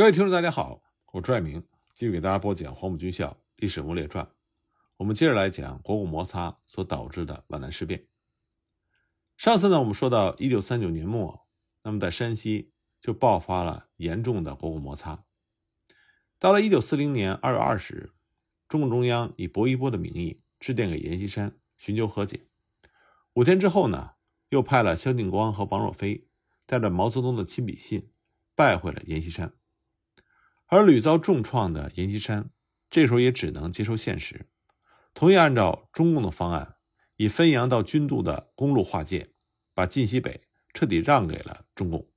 各位听众，大家好，我朱爱明继续给大家播讲《黄埔军校历史人物传》。我们接着来讲国共摩擦所导致的皖南事变。上次呢，我们说到一九三九年末，那么在山西就爆发了严重的国共摩擦。到了一九四零年二月二十日，中共中央以薄一波的名义致电给阎锡山寻求和解。五天之后呢，又派了萧劲光和王若飞带着毛泽东的亲笔信拜会了阎锡山。而屡遭重创的阎锡山，这时候也只能接受现实，同意按照中共的方案，以汾阳到军渡的公路划界，把晋西北彻底让给了中共。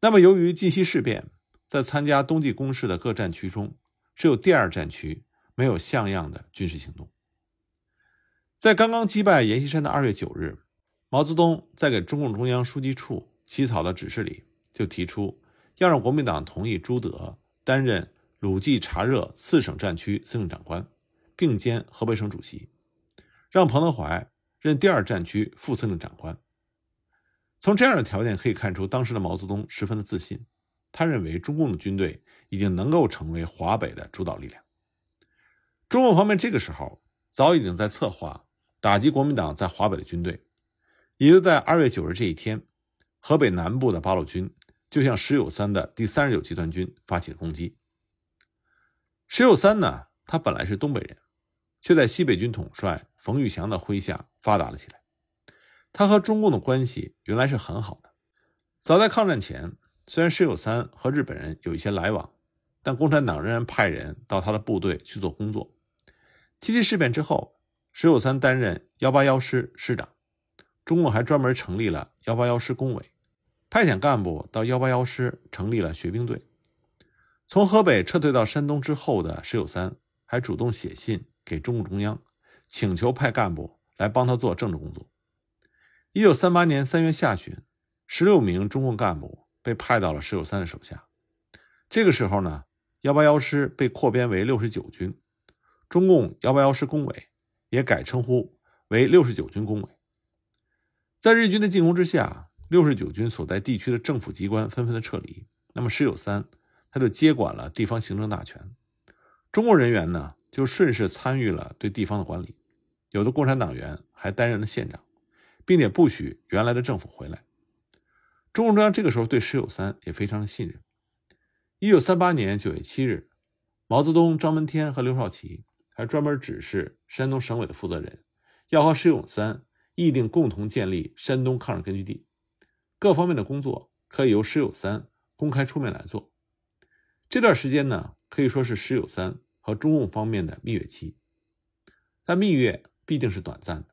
那么，由于晋西事变，在参加冬季攻势的各战区中，只有第二战区没有像样的军事行动。在刚刚击败阎锡山的二月九日，毛泽东在给中共中央书记处起草的指示里就提出。要让国民党同意朱德担任鲁冀察热四省战区司令长官，并兼河北省主席；让彭德怀任第二战区副司令长官。从这样的条件可以看出，当时的毛泽东十分的自信，他认为中共的军队已经能够成为华北的主导力量。中共方面这个时候早已经在策划打击国民党在华北的军队，也就在二月九日这一天，河北南部的八路军。就向石友三的第三十九集团军发起了攻击。石友三呢，他本来是东北人，却在西北军统帅冯玉祥的麾下发达了起来。他和中共的关系原来是很好的。早在抗战前，虽然石友三和日本人有一些来往，但共产党仍然派人到他的部队去做工作。七七事变之后，石友三担任幺八幺师师长，中共还专门成立了幺八幺师工委。派遣干部到幺八幺师成立了学兵队。从河北撤退到山东之后的石友三还主动写信给中共中央，请求派干部来帮他做政治工作。一九三八年三月下旬，十六名中共干部被派到了石友三的手下。这个时候呢，幺八幺师被扩编为六十九军，中共幺八幺师工委也改称呼为六十九军工委。在日军的进攻之下。六十九军所在地区的政府机关纷纷的撤离，那么石友三他就接管了地方行政大权，中共人员呢就顺势参与了对地方的管理，有的共产党员还担任了县长，并且不许原来的政府回来。中共中央这个时候对石友三也非常的信任。一九三八年九月七日，毛泽东、张闻天和刘少奇还专门指示山东省委的负责人，要和石友三议定共同建立山东抗日根据地。各方面的工作可以由石友三公开出面来做。这段时间呢，可以说是石友三和中共方面的蜜月期。但蜜月必定是短暂的。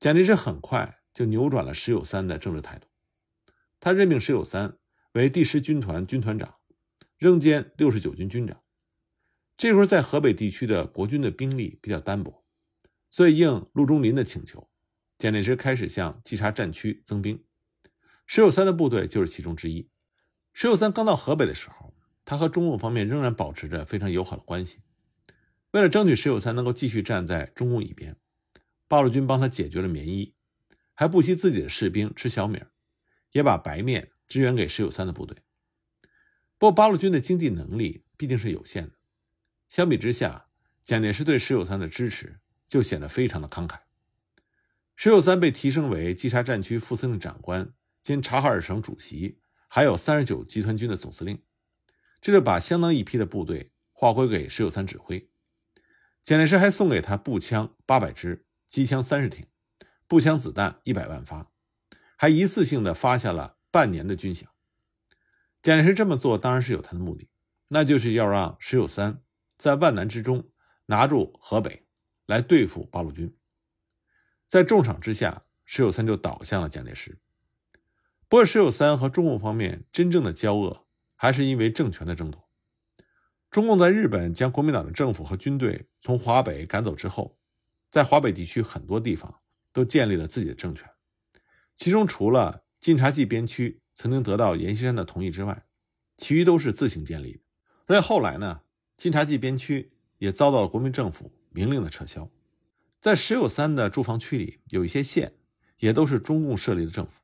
蒋介石很快就扭转了石友三的政治态度，他任命石友三为第十军团军团长，仍兼六十九军军长。这会儿在河北地区的国军的兵力比较单薄，所以应陆中林的请求，蒋介石开始向冀察战区增兵。石友三的部队就是其中之一。石友三刚到河北的时候，他和中共方面仍然保持着非常友好的关系。为了争取石友三能够继续站在中共一边，八路军帮他解决了棉衣，还不惜自己的士兵吃小米，也把白面支援给石友三的部队。不过，八路军的经济能力毕竟是有限的，相比之下，蒋介石对石友三的支持就显得非常的慷慨。石友三被提升为冀察战区副司令长官。兼察哈尔省主席，还有三十九集团军的总司令，这就把相当一批的部队划归给石友三指挥。蒋介石还送给他步枪八百支、机枪三十挺、步枪子弹一百万发，还一次性的发下了半年的军饷。蒋介石这么做当然是有他的目的，那就是要让石友三在万难之中拿住河北，来对付八路军。在重赏之下，石友三就倒向了蒋介石。不过，石友三和中共方面真正的交恶，还是因为政权的争夺。中共在日本将国民党的政府和军队从华北赶走之后，在华北地区很多地方都建立了自己的政权，其中除了晋察冀边区曾经得到阎锡山的同意之外，其余都是自行建立的。而且后来呢，晋察冀边区也遭到了国民政府明令的撤销。在石友三的驻防区里，有一些县也都是中共设立的政府。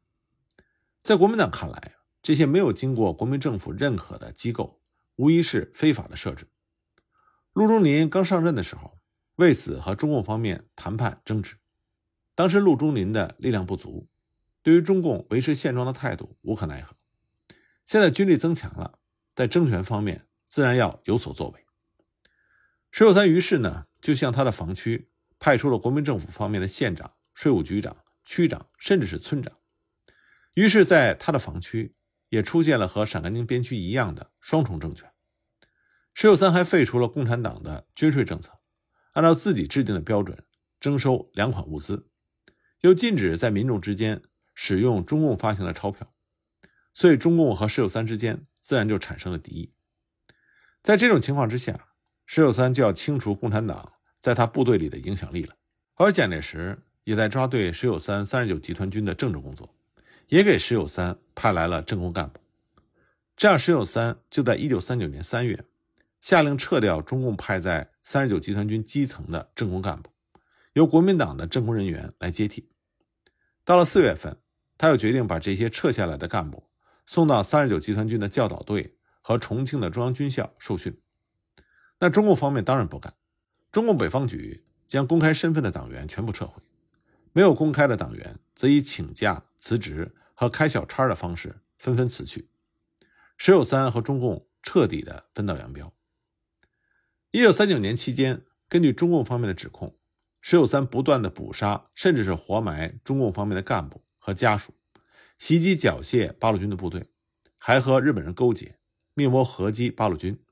在国民党看来，这些没有经过国民政府认可的机构，无疑是非法的设置。陆中林刚上任的时候，为此和中共方面谈判争执。当时陆中林的力量不足，对于中共维持现状的态度无可奈何。现在军力增强了，在政权方面自然要有所作为。石友三于是呢，就向他的防区派出了国民政府方面的县长、税务局长、区长，甚至是村长。于是，在他的防区也出现了和陕甘宁边区一样的双重政权。石友三还废除了共产党的军税政策，按照自己制定的标准征收粮款物资，又禁止在民众之间使用中共发行的钞票，所以中共和石友三之间自然就产生了敌意。在这种情况之下，石友三就要清除共产党在他部队里的影响力了，而蒋介石也在抓对石友三三十九集团军的政治工作，也给石友三派来了政工干部，这样石友三就在一九三九年三月。下令撤掉中共派在三十九集团军基层的政工干部，由国民党的政工人员来接替。到了四月份，他又决定把这些撤下来的干部送到三十九集团军的教导队和重庆的中央军校受训。那中共方面当然不干，中共北方局将公开身份的党员全部撤回，没有公开的党员则以请假、辞职和开小差的方式纷纷辞去。石友三和中共彻底的分道扬镳。一九三九年期间，根据中共方面的指控，石友三不断的捕杀，甚至是活埋中共方面的干部和家属，袭击缴械八路军的部队，还和日本人勾结，密谋合击八路军，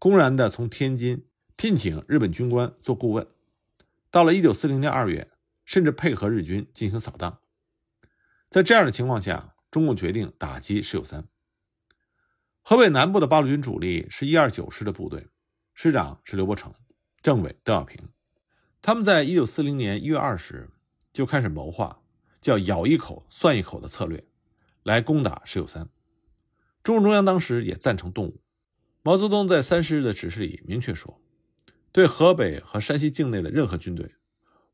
公然的从天津聘请日本军官做顾问。到了一九四零年二月，甚至配合日军进行扫荡。在这样的情况下，中共决定打击石友三。河北南部的八路军主力是一二九师的部队。师长是刘伯承，政委邓小平，他们在一九四零年一月二十日就开始谋划，叫“咬一口算一口”的策略，来攻打石友三。中共中央当时也赞成动武。毛泽东在三十日的指示里明确说，对河北和山西境内的任何军队，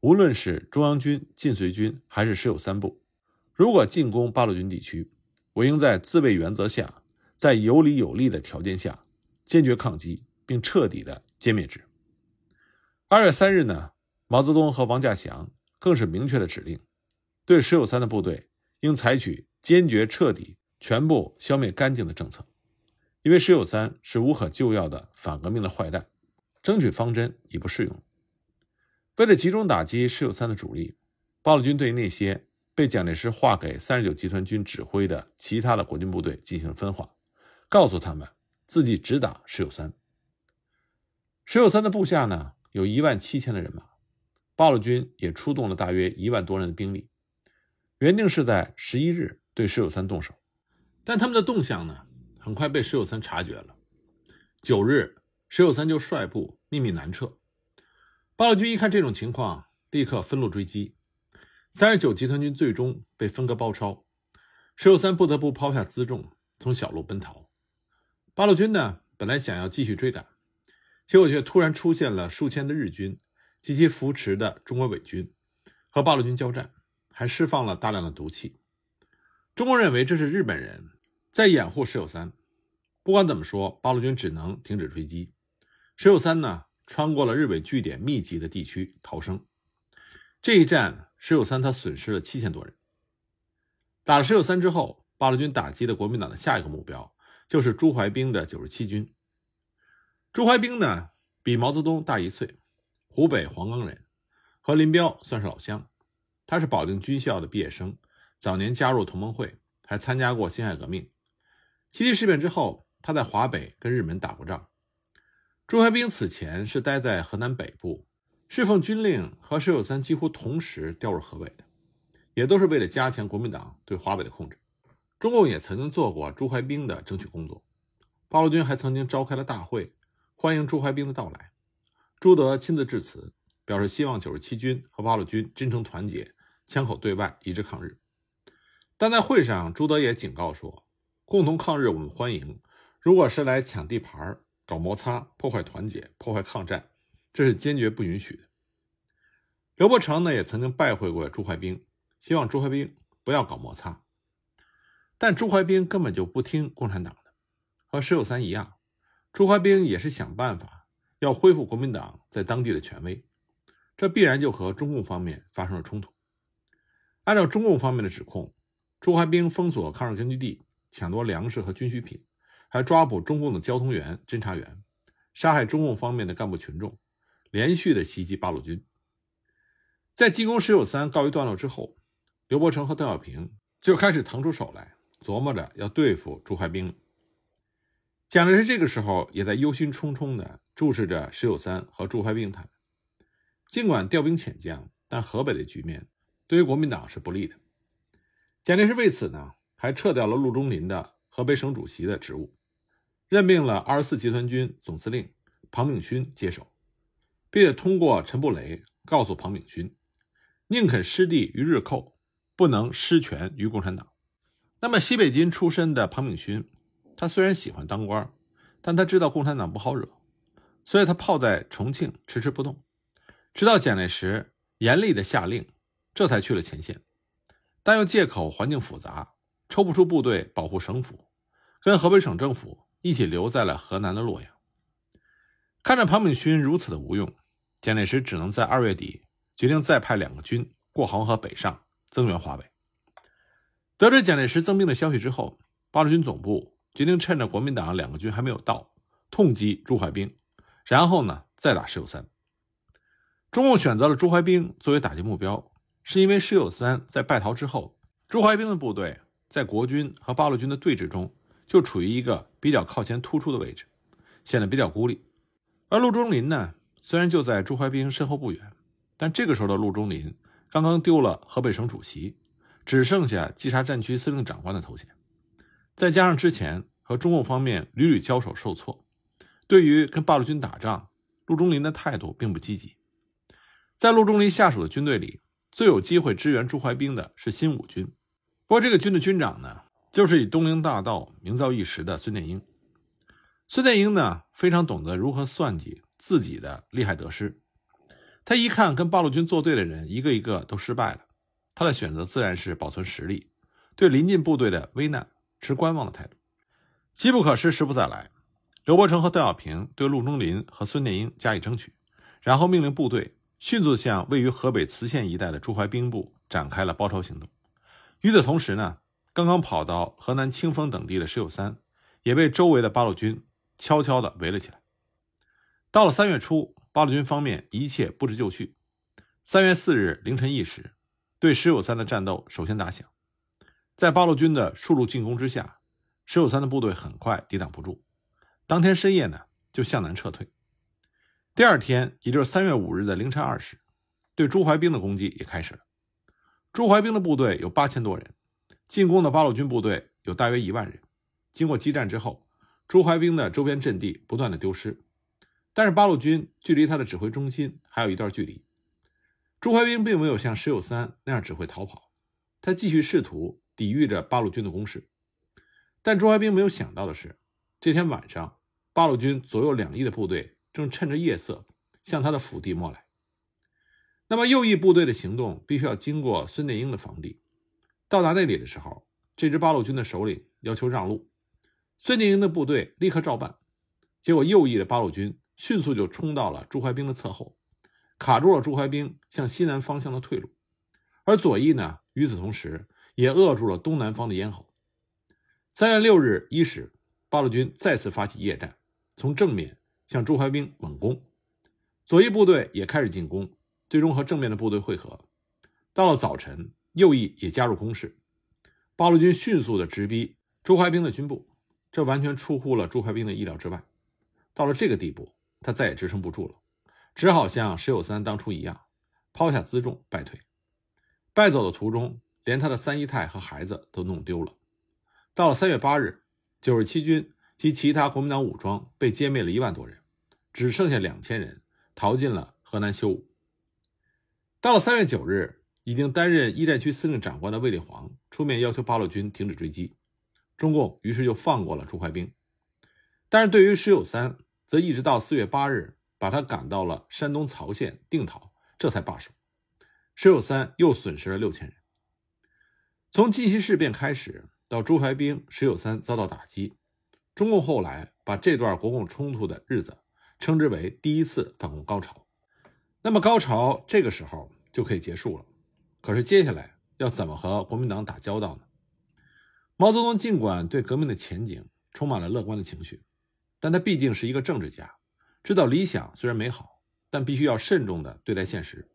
无论是中央军、晋绥军还是石友三部，如果进攻八路军地区，我应在自卫原则下，在有理有利的条件下，坚决抗击。并彻底的歼灭之。二月三日呢，毛泽东和王稼祥更是明确的指令，对石友三的部队应采取坚决、彻底、全部消灭干净的政策，因为石友三是无可救药的反革命的坏蛋，争取方针已不适用。为了集中打击石友三的主力，八路军对那些被蒋介石划给三十九集团军指挥的其他的国军部队进行了分化，告诉他们自己只打石友三。石友三的部下呢，有一万七千的人马，八路军也出动了大约一万多人的兵力，原定是在十一日对石友三动手，但他们的动向呢，很快被石友三察觉了。九日，石友三就率部秘密南撤，八路军一看这种情况，立刻分路追击，三十九集团军最终被分割包抄，石友三不得不抛下辎重，从小路奔逃。八路军呢，本来想要继续追赶。结果却突然出现了数千的日军及其扶持的中国伪军，和八路军交战，还释放了大量的毒气。中共认为这是日本人在掩护石友三。不管怎么说，八路军只能停止追击。石友三呢，穿过了日伪据点密集的地区逃生。这一战，石友三他损失了七千多人。打了石友三之后，八路军打击的国民党的下一个目标就是朱怀冰的九十七军。朱怀冰呢，比毛泽东大一岁，湖北黄冈人，和林彪算是老乡。他是保定军校的毕业生，早年加入同盟会，还参加过辛亥革命。七七事变之后，他在华北跟日本打过仗。朱怀冰此前是待在河南北部，侍奉军令和石友三几乎同时调入河北的，也都是为了加强国民党对华北的控制。中共也曾经做过朱怀冰的争取工作，八路军还曾经召开了大会。欢迎朱怀冰的到来，朱德亲自致辞，表示希望九十七军和八路军真诚团结，枪口对外，一致抗日。但在会上，朱德也警告说：“共同抗日我们欢迎，如果是来抢地盘、搞摩擦、破坏团结、破坏抗战，这是坚决不允许的。”刘伯承呢，也曾经拜会过朱怀冰，希望朱怀冰不要搞摩擦。但朱怀冰根本就不听共产党的，和石友三一样，朱怀冰也是想办法要恢复国民党在当地的权威，这必然就和中共方面发生了冲突。按照中共方面的指控，朱怀冰封锁抗日根据地，抢夺粮食和军需品，还抓捕中共的交通员、侦察员，杀害中共方面的干部群众，连续的袭击八路军。在进攻石友三告一段落之后，刘伯承和邓小平就开始腾出手来。琢磨着要对付朱怀兵，蒋介石这个时候也在忧心忡忡地注视着石友三和朱怀兵他们。尽管调兵遣将，但河北的局面对于国民党是不利的。蒋介石为此呢，还撤掉了陆中林的河北省主席的职务，任命了二十四集团军总司令庞炳勋接手，并且通过陈布雷告诉庞炳勋，宁肯失地于日寇，不能失权于共产党。那么，西北军出身的庞炳勋，他虽然喜欢当官，但他知道共产党不好惹，所以他泡在重庆迟迟不动，直到蒋介石严厉的下令，这才去了前线。但又借口环境复杂，抽不出部队保护省府，跟河北省政府一起留在了河南的洛阳。看着庞炳勋如此的无用，蒋介石只能在二月底决定再派两个军过黄河北上增援华北。得知蒋介石增兵的消息之后，八路军总部决定趁着国民党两个军还没有到，痛击朱怀兵，然后呢再打石友三。中共选择了朱怀兵作为打击目标，是因为石友三在败逃之后，朱怀兵的部队在国军和八路军的对峙中就处于一个比较靠前突出的位置，显得比较孤立。而陆中林呢，虽然就在朱怀兵身后不远，但这个时候的陆中林刚刚丢了河北省主席。只剩下稽查战区司令长官的头衔，再加上之前和中共方面屡屡交手受挫，对于跟八路军打仗，陆中林的态度并不积极。在陆中林下属的军队里，最有机会支援朱怀兵的是新五军，不过这个军的军长呢，就是以东陵大盗名噪一时的孙殿英。孙殿英呢，非常懂得如何算计自己的利害得失，他一看跟八路军作对的人一个一个都失败了。他的选择自然是保存实力，对临近部队的危难持观望的态度。机不可失，时不再来。刘伯承和邓小平对陆中林和孙殿英加以争取，然后命令部队迅速向位于河北磁县一带的朱怀兵部展开了包抄行动。与此同时呢，刚刚跑到河南清丰等地的石友三也被周围的八路军悄悄地围了起来。到了三月初，八路军方面一切布置就绪。三月四日凌晨一时。对石友三的战斗首先打响，在八路军的数路进攻之下，石友三的部队很快抵挡不住。当天深夜呢，就向南撤退。第二天，也就是三月五日的凌晨二时，对朱怀兵的攻击也开始了。朱怀兵的部队有八千多人，进攻的八路军部队有大约一万人。经过激战之后，朱怀兵的周边阵地不断的丢失，但是八路军距离他的指挥中心还有一段距离。朱怀兵并没有像石友三那样只会逃跑，他继续试图抵御着八路军的攻势。但朱怀兵没有想到的是，这天晚上，八路军左右两翼的部队正趁着夜色向他的腹地摸来。那么右翼部队的行动必须要经过孙殿英的防地，到达那里的时候，这支八路军的首领要求让路，孙殿英的部队立刻照办。结果右翼的八路军迅速就冲到了朱怀兵的侧后。卡住了朱怀兵向西南方向的退路，而左翼呢，与此同时也扼住了东南方的咽喉。三月六日一时，八路军再次发起夜战，从正面向朱怀兵猛攻，左翼部队也开始进攻，最终和正面的部队会合。到了早晨，右翼也加入攻势，八路军迅速的直逼朱怀兵的军部，这完全出乎了朱怀兵的意料之外。到了这个地步，他再也支撑不住了。只好像石友三当初一样，抛下辎重败退。败走的途中，连他的三姨太和孩子都弄丢了。到了三月八日，九十七军及其他国民党武装被歼灭了一万多人，只剩下两千人逃进了河南修武。到了三月九日，已经担任一战区司令长官的卫立煌出面要求八路军停止追击，中共于是就放过了朱怀兵。但是对于石友三，则一直到四月八日。把他赶到了山东曹县定陶，这才罢手。石友三又损失了六千人。从晋西事变开始，到朱怀兵、石友三遭到打击。中共后来把这段国共冲突的日子称之为第一次反共高潮。那么高潮这个时候就可以结束了。可是接下来要怎么和国民党打交道呢？毛泽东尽管对革命的前景充满了乐观的情绪，但他毕竟是一个政治家，知道理想虽然美好，但必须要慎重地对待现实。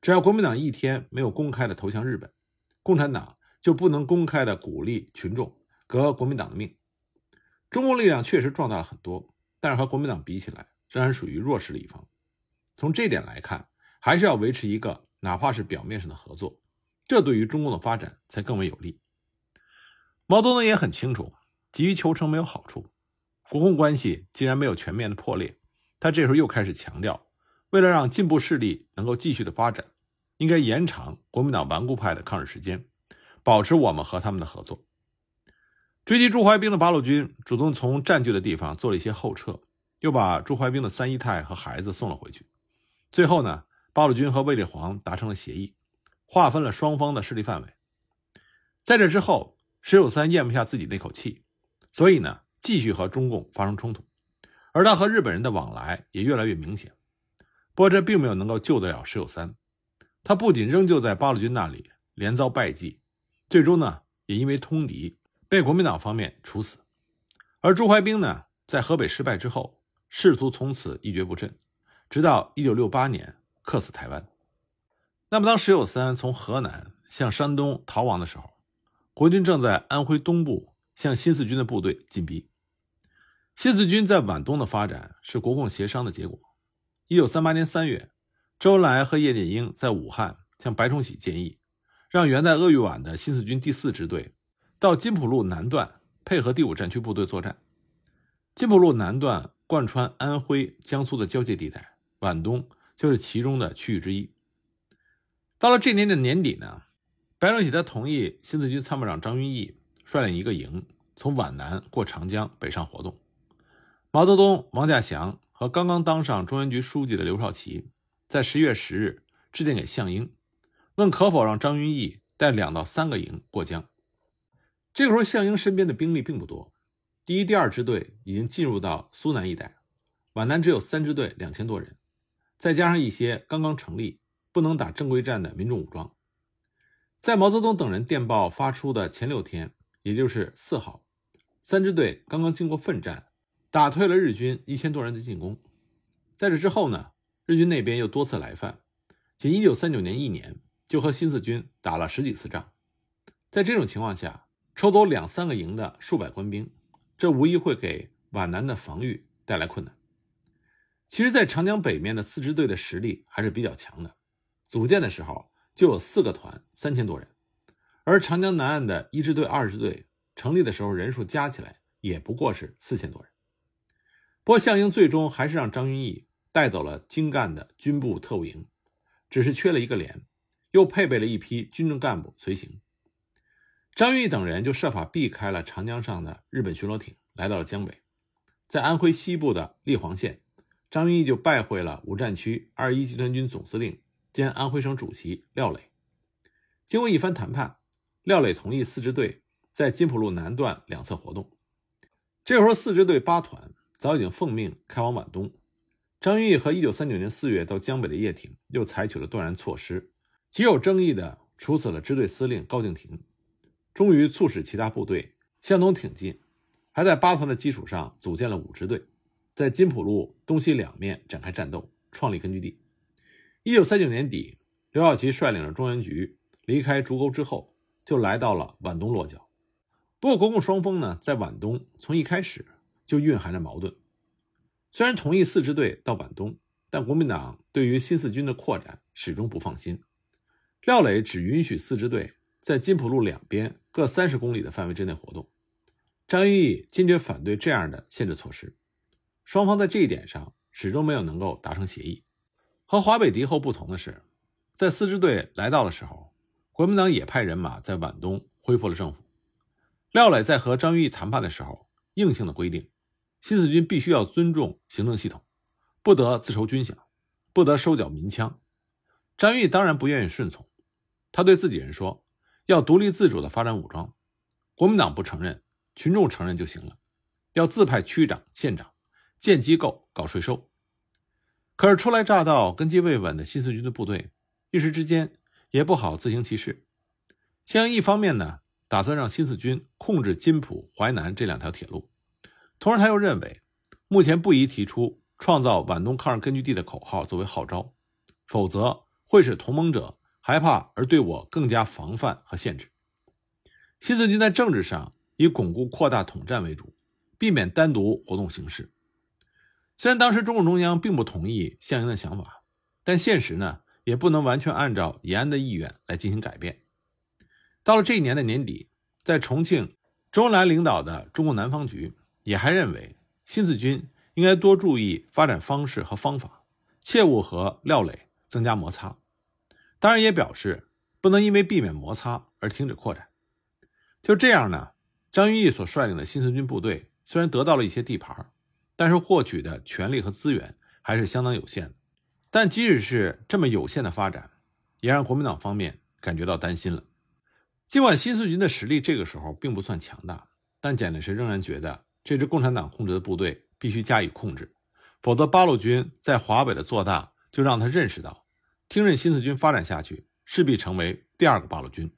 只要国民党一天没有公开的投降日本，共产党就不能公开的鼓励群众革国民党的命。中共力量确实壮大了很多，但是和国民党比起来，仍然属于弱势的一方。从这点来看，还是要维持一个哪怕是表面上的合作，这对于中共的发展才更为有利。毛泽东也很清楚，急于求成没有好处。国共关系既然没有全面的破裂，他这时候又开始强调，为了让进步势力能够继续的发展，应该延长国民党顽固派的抗日时间，保持我们和他们的合作。追击朱怀兵的八路军主动从占据的地方做了一些后撤，又把朱怀兵的三姨太和孩子送了回去。最后呢，八路军和卫立煌达成了协议，划分了双方的势力范围。在这之后。石友三咽不下自己那口气，所以呢，继续和中共发生冲突，而他和日本人的往来也越来越明显。不过这并没有能够救得了石友三，他不仅仍旧在八路军那里连遭败绩，最终呢，也因为通敌被国民党方面处死。而朱怀兵呢，在河北失败之后，仕途从此一蹶不振，直到一九六八年客死台湾。那么，当石友三从河南向山东逃亡的时候，国军正在安徽东部向新四军的部队进逼。新四军在皖东的发展是国共协商的结果。一九三八年三月，周恩来和叶剑英在武汉向白崇禧建议，让原在鄂豫皖的新四军第四支队到金浦路南段配合第五战区部队作战。金浦路南段贯穿安徽、江苏的交界地带，皖东就是其中的区域之一。到了这年的年底呢？白崇禧他同意新四军参谋长张云逸率领一个营从皖南过长江北上活动。毛泽东、王稼祥和刚刚当上中央局书记的刘少奇在十月十日致电给项英，问可否让张云逸带两到三个营过江。这个时候，项英身边的兵力并不多，第一、第二支队已经进入到苏南一带，皖南只有三支队两千多人，再加上一些刚刚成立、不能打正规战的民众武装。在毛泽东等人电报发出的前六天，也就是四号，三支队刚刚经过奋战，打退了日军一千多人的进攻。在这之后呢，日军那边又多次来犯，仅一九三九年一年就和新四军打了十几次仗。在这种情况下，抽走两三个营的数百官兵，这无疑会给皖南的防御带来困难。其实，在长江北面的四支队的实力还是比较强的，组建的时候。就有四个团，三千多人，而长江南岸的一支队、二支队成立的时候，人数加起来也不过是四千多人。不过项英最终还是让张云逸带走了精干的军部特务营，只是缺了一个连，又配备了一批军政干部随行。张云逸等人就设法避开了长江上的日本巡逻艇，来到了江北，在安徽西部的立黄县，张云逸就拜会了五战区二一集团军总司令。兼安徽省主席廖磊，经过一番谈判，廖磊同意四支队在金浦路南段两侧活动。这时候，四支队八团早已经奉命开往皖东。张云逸和1939年4月到江北的叶挺又采取了断然措施，极有争议的处死了支队司令高敬亭，终于促使其他部队向东挺进，还在八团的基础上组建了五支队，在金浦路东西两面展开战斗，创立根据地。一九三九年底，刘少奇率领着中原局离开竹沟之后，就来到了皖东落脚。不过，国共双方呢，在皖东从一开始就蕴含着矛盾。虽然同意四支队到皖东，但国民党对于新四军的扩展始终不放心。廖磊只允许四支队在金浦路两边各三十公里的范围之内活动，张云逸坚决反对这样的限制措施。双方在这一点上始终没有能够达成协议。和华北敌后不同的是，在四支队来到的时候，国民党也派人马在皖东恢复了政府。廖磊在和张云逸谈判的时候，硬性的规定，新四军必须要尊重行政系统，不得自筹军饷，不得收缴民枪。张玉当然不愿意顺从，他对自己人说，要独立自主的发展武装。国民党不承认，群众承认就行了，要自派区长、县长建机构、搞税收。可是初来乍到、根基未稳的新四军的部队，一时之间也不好自行其事。襄阳一方面呢，打算让新四军控制津浦、淮南这两条铁路，同时他又认为，目前不宜提出创造皖东抗日根据地的口号作为号召，否则会使同盟者害怕而对我更加防范和限制。新四军在政治上以巩固扩大统战为主，避免单独活动形式。虽然当时中共中央并不同意项英的想法，但现实呢也不能完全按照延安的意愿来进行改变。到了这一年的年底，在重庆，周恩来领导的中共南方局也还认为新四军应该多注意发展方式和方法，切勿和廖磊增加摩擦。当然，也表示不能因为避免摩擦而停止扩展。就这样呢，张云逸所率领的新四军部队虽然得到了一些地盘，但是获取的权力和资源还是相当有限的。但即使是这么有限的发展，也让国民党方面感觉到担心了。尽管新四军的实力这个时候并不算强大，但蒋介石仍然觉得这支共产党控制的部队必须加以控制，否则八路军在华北的做大就让他认识到，听任新四军发展下去势必成为第二个八路军。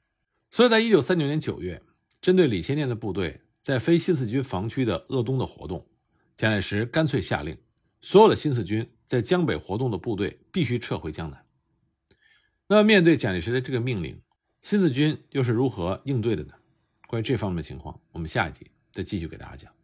所以在一九三九年九月。针对李先念的部队在非新四军防区的鄂东的活动，蒋介石干脆下令，所有的新四军在江北活动的部队必须撤回江南。那么，面对蒋介石的这个命令，新四军又是如何应对的呢？关于这方面的情况，我们下一集再继续给大家讲。